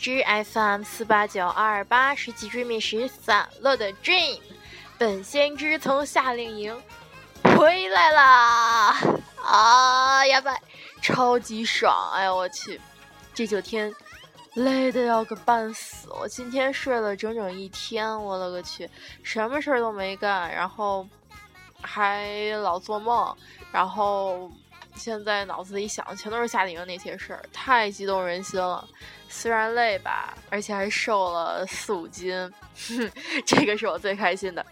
枝 FM 四八九二二八十几追觅时散落的 Dream，本先知从夏令营回来啦！啊呀拜，超级爽！哎呀我去，这九天累的要个半死，我今天睡了整整一天，我勒个去，什么事儿都没干，然后还老做梦，然后。现在脑子里想的全都是夏令营那些事儿，太激动人心了。虽然累吧，而且还瘦了四五斤，这个是我最开心的。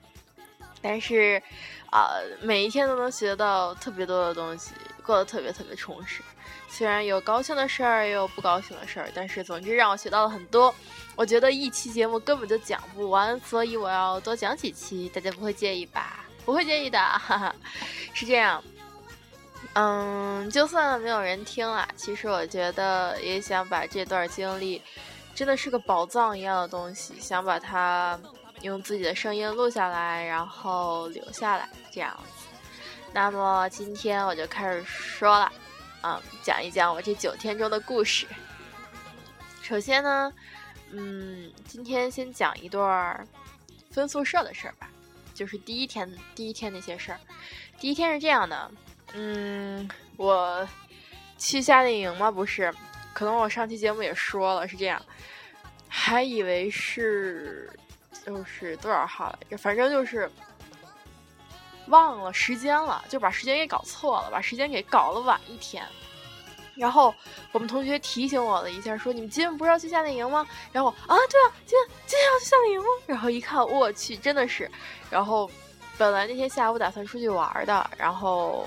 但是，啊，每一天都能学到特别多的东西，过得特别特别充实。虽然有高兴的事儿，也有不高兴的事儿，但是总之让我学到了很多。我觉得一期节目根本就讲不完，所以我要多讲几期，大家不会介意吧？不会介意的，哈哈，是这样。嗯，就算没有人听啊，其实我觉得也想把这段经历，真的是个宝藏一样的东西，想把它用自己的声音录下来，然后留下来这样。那么今天我就开始说了，嗯，讲一讲我这九天中的故事。首先呢，嗯，今天先讲一段分宿舍的事儿吧，就是第一天第一天那些事儿。第一天是这样的。嗯，我去夏令营吗？不是，可能我上期节目也说了是这样，还以为是就是多少号来着？反正就是忘了时间了，就把时间给搞错了，把时间给搞了晚一天。然后我们同学提醒我了一下，说你们今天不是要去夏令营吗？然后啊，对啊，今天今天要去夏令营吗？然后一看，我去，真的是，然后。本来那天下午打算出去玩的，然后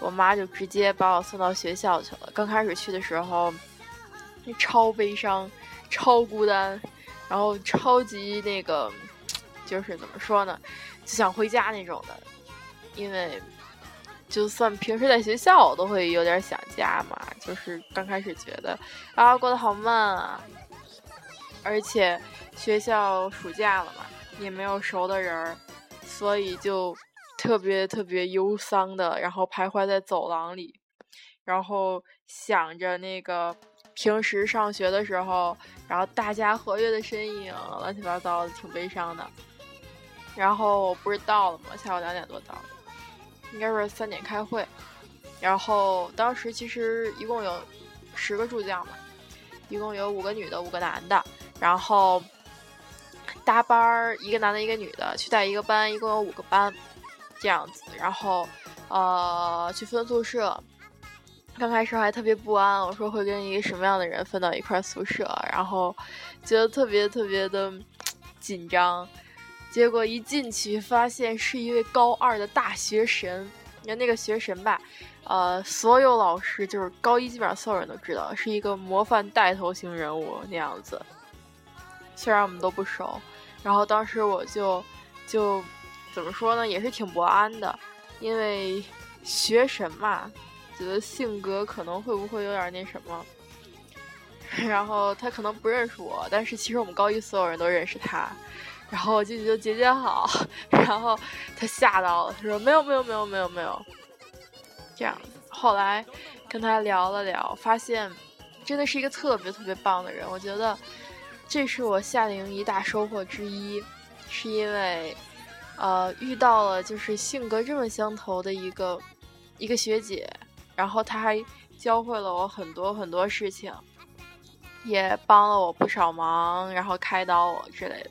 我妈就直接把我送到学校去了。刚开始去的时候，超悲伤、超孤单，然后超级那个，就是怎么说呢，就想回家那种的。因为就算平时在学校，我都会有点想家嘛。就是刚开始觉得啊，过得好慢啊，而且学校暑假了嘛，也没有熟的人儿。所以就特别特别忧伤的，然后徘徊在走廊里，然后想着那个平时上学的时候，然后大家活跃的身影，乱七八糟的，挺悲伤的。然后我不是到了吗？下午两点多到的，应该是三点开会。然后当时其实一共有十个助教嘛，一共有五个女的，五个男的，然后。搭班儿，一个男的，一个女的，去带一个班，一共有五个班，这样子。然后，呃，去分宿舍。刚开始还特别不安，我说会跟一个什么样的人分到一块宿舍，然后觉得特别特别的紧张。结果一进去，发现是一位高二的大学神。你看那个学神吧，呃，所有老师就是高一基本上所有人都知道，是一个模范带头型人物那样子。虽然我们都不熟。然后当时我就，就怎么说呢，也是挺不安的，因为学神嘛，觉得性格可能会不会有点那什么。然后他可能不认识我，但是其实我们高一所有人都认识他。然后我进去就姐姐好，然后他吓到了，他说没有没有没有没有没有，这样。后来跟他聊了聊，发现真的是一个特别特别棒的人，我觉得。这是我夏令营一大收获之一，是因为，呃，遇到了就是性格这么相投的一个一个学姐，然后她还教会了我很多很多事情，也帮了我不少忙，然后开导我之类的，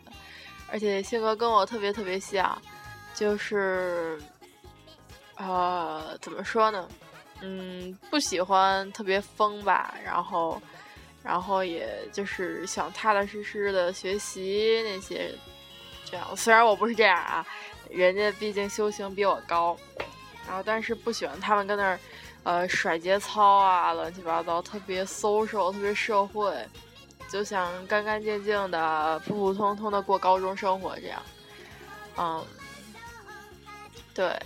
而且性格跟我特别特别像，就是，呃，怎么说呢？嗯，不喜欢特别疯吧，然后。然后也就是想踏踏实实的学习那些，这样。虽然我不是这样啊，人家毕竟修行比我高，然后但是不喜欢他们跟那儿，呃，甩节操啊，乱七八糟，特别 social，特别社会，就想干干净净的、普普通通的过高中生活这样。嗯，对，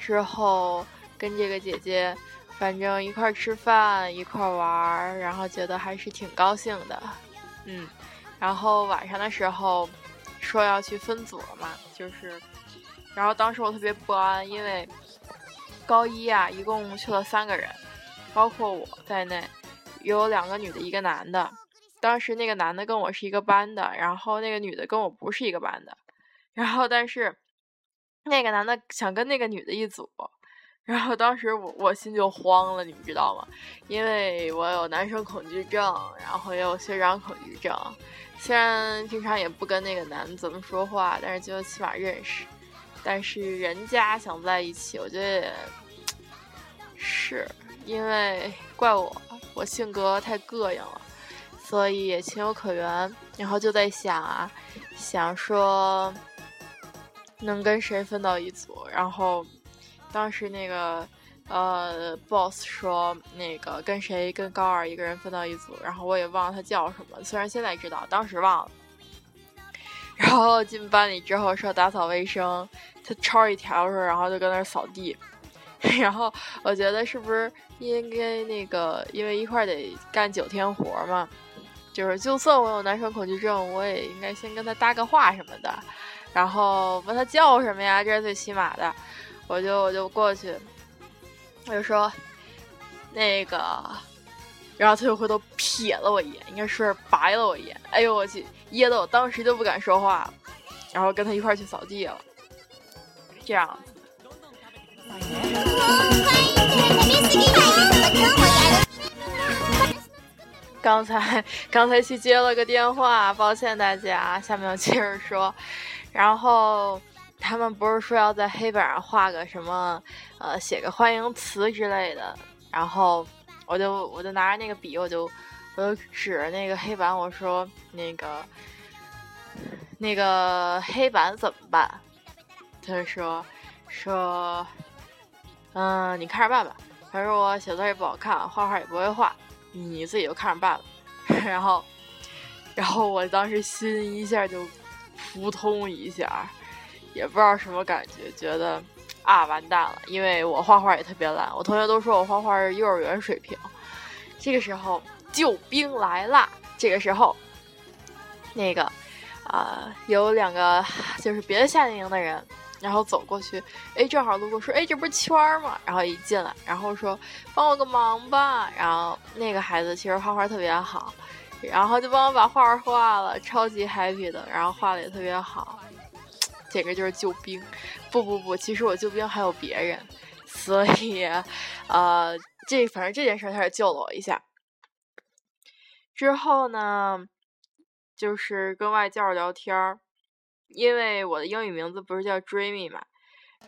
之后跟这个姐姐。反正一块吃饭，一块玩儿，然后觉得还是挺高兴的，嗯。然后晚上的时候说要去分组了嘛，就是，然后当时我特别不安，因为高一啊，一共去了三个人，包括我在内，有两个女的，一个男的。当时那个男的跟我是一个班的，然后那个女的跟我不是一个班的，然后但是那个男的想跟那个女的一组，然后当时我我心就慌了，你们知道吗？因为我有男生恐惧症，然后也有学长恐惧症，虽然平常也不跟那个男怎么说话，但是就起码认识。但是人家想在一起，我觉得也是因为怪我，我性格太膈应了。所以也情有可原，然后就在想啊，想说能跟谁分到一组，然后当时那个呃 boss 说那个跟谁跟高二一个人分到一组，然后我也忘了他叫什么，虽然现在知道，当时忘了。然后进班里之后说打扫卫生，他抄一条时候，然后就搁那扫地，然后我觉得是不是应该那个因为一块得干九天活嘛。就是，就算我有男生恐惧症，我也应该先跟他搭个话什么的，然后问他叫什么呀，这是最起码的。我就我就过去，我就说那个，然后他就回头瞥了我一眼，应该是白了我一眼。哎呦我去，噎得我当时就不敢说话，然后跟他一块去扫地了，这样。刚才刚才去接了个电话，抱歉大家，下面我接着说。然后他们不是说要在黑板上画个什么，呃，写个欢迎词之类的。然后我就我就拿着那个笔，我就我就指着那个黑板，我说那个那个黑板怎么办？他说说，嗯，你看着办吧。他说我写字也不好看，画画也不会画。你自己就看着办吧，然后，然后我当时心一下就扑通一下，也不知道什么感觉，觉得啊完蛋了，因为我画画也特别烂，我同学都说我画画是幼儿园水平。这个时候救兵来了，这个时候，那个啊有两个就是别的夏令营的人。然后走过去，哎，正好路过，说，哎，这不是圈儿吗？然后一进来，然后说，帮我个忙吧。然后那个孩子其实画画特别好，然后就帮我把画画了，超级 happy 的。然后画的也特别好，简直就是救兵。不不不，其实我救兵还有别人，所以，呃，这反正这件事他是救了我一下。之后呢，就是跟外教聊天儿。因为我的英语名字不是叫 Dreamy 嘛，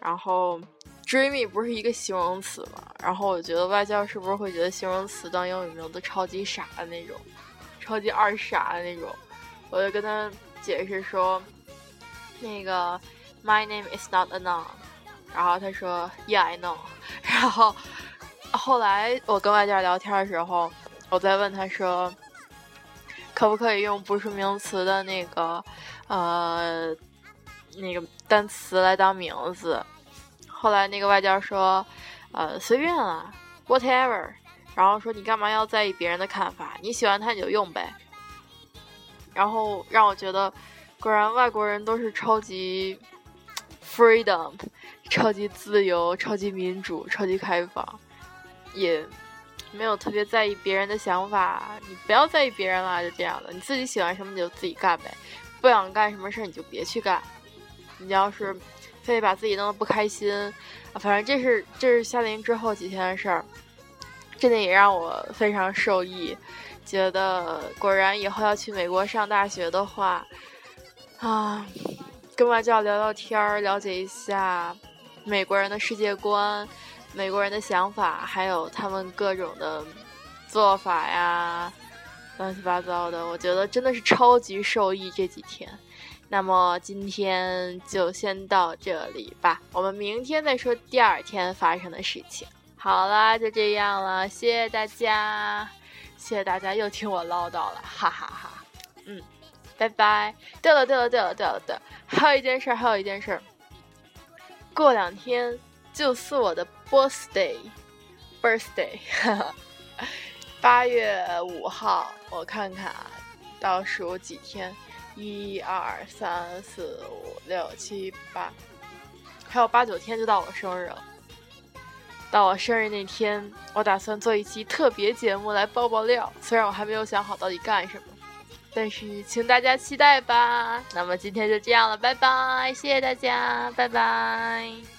然后 Dreamy 不是一个形容词嘛，然后我觉得外教是不是会觉得形容词当英语名字超级傻的那种，超级二傻的那种，我就跟他解释说，那个 My name is not a noun，然后他说 Yeah I know，然后后来我跟外教聊天的时候，我再问他说，可不可以用不是名词的那个。呃，那个单词来当名字，后来那个外教说，呃，随便了，whatever，然后说你干嘛要在意别人的看法？你喜欢它你就用呗。然后让我觉得，果然外国人都是超级 freedom，超级自由，超级民主，超级开放，也没有特别在意别人的想法。你不要在意别人了，就这样的，你自己喜欢什么你就自己干呗。不想干什么事儿你就别去干，你要是非得把自己弄得不开心，反正这是这是夏令营之后几天的事儿，真的也让我非常受益，觉得果然以后要去美国上大学的话，啊，跟外教聊聊天儿，了解一下美国人的世界观、美国人的想法，还有他们各种的做法呀。乱七八糟的，我觉得真的是超级受益这几天。那么今天就先到这里吧，我们明天再说第二天发生的事情。好啦，就这样了，谢谢大家，谢谢大家又听我唠叨了，哈哈哈。嗯，拜拜。对了对了对了对了对，还有一件事，还有一件事，过两天就是我的 birthday，birthday，哈 哈。八月五号，我看看啊，倒数几天，一二三四五六七八，还有八九天就到我生日了。到我生日那天，我打算做一期特别节目来爆爆料，虽然我还没有想好到底干什么。但是请大家期待吧。那么今天就这样了，拜拜，谢谢大家，拜拜。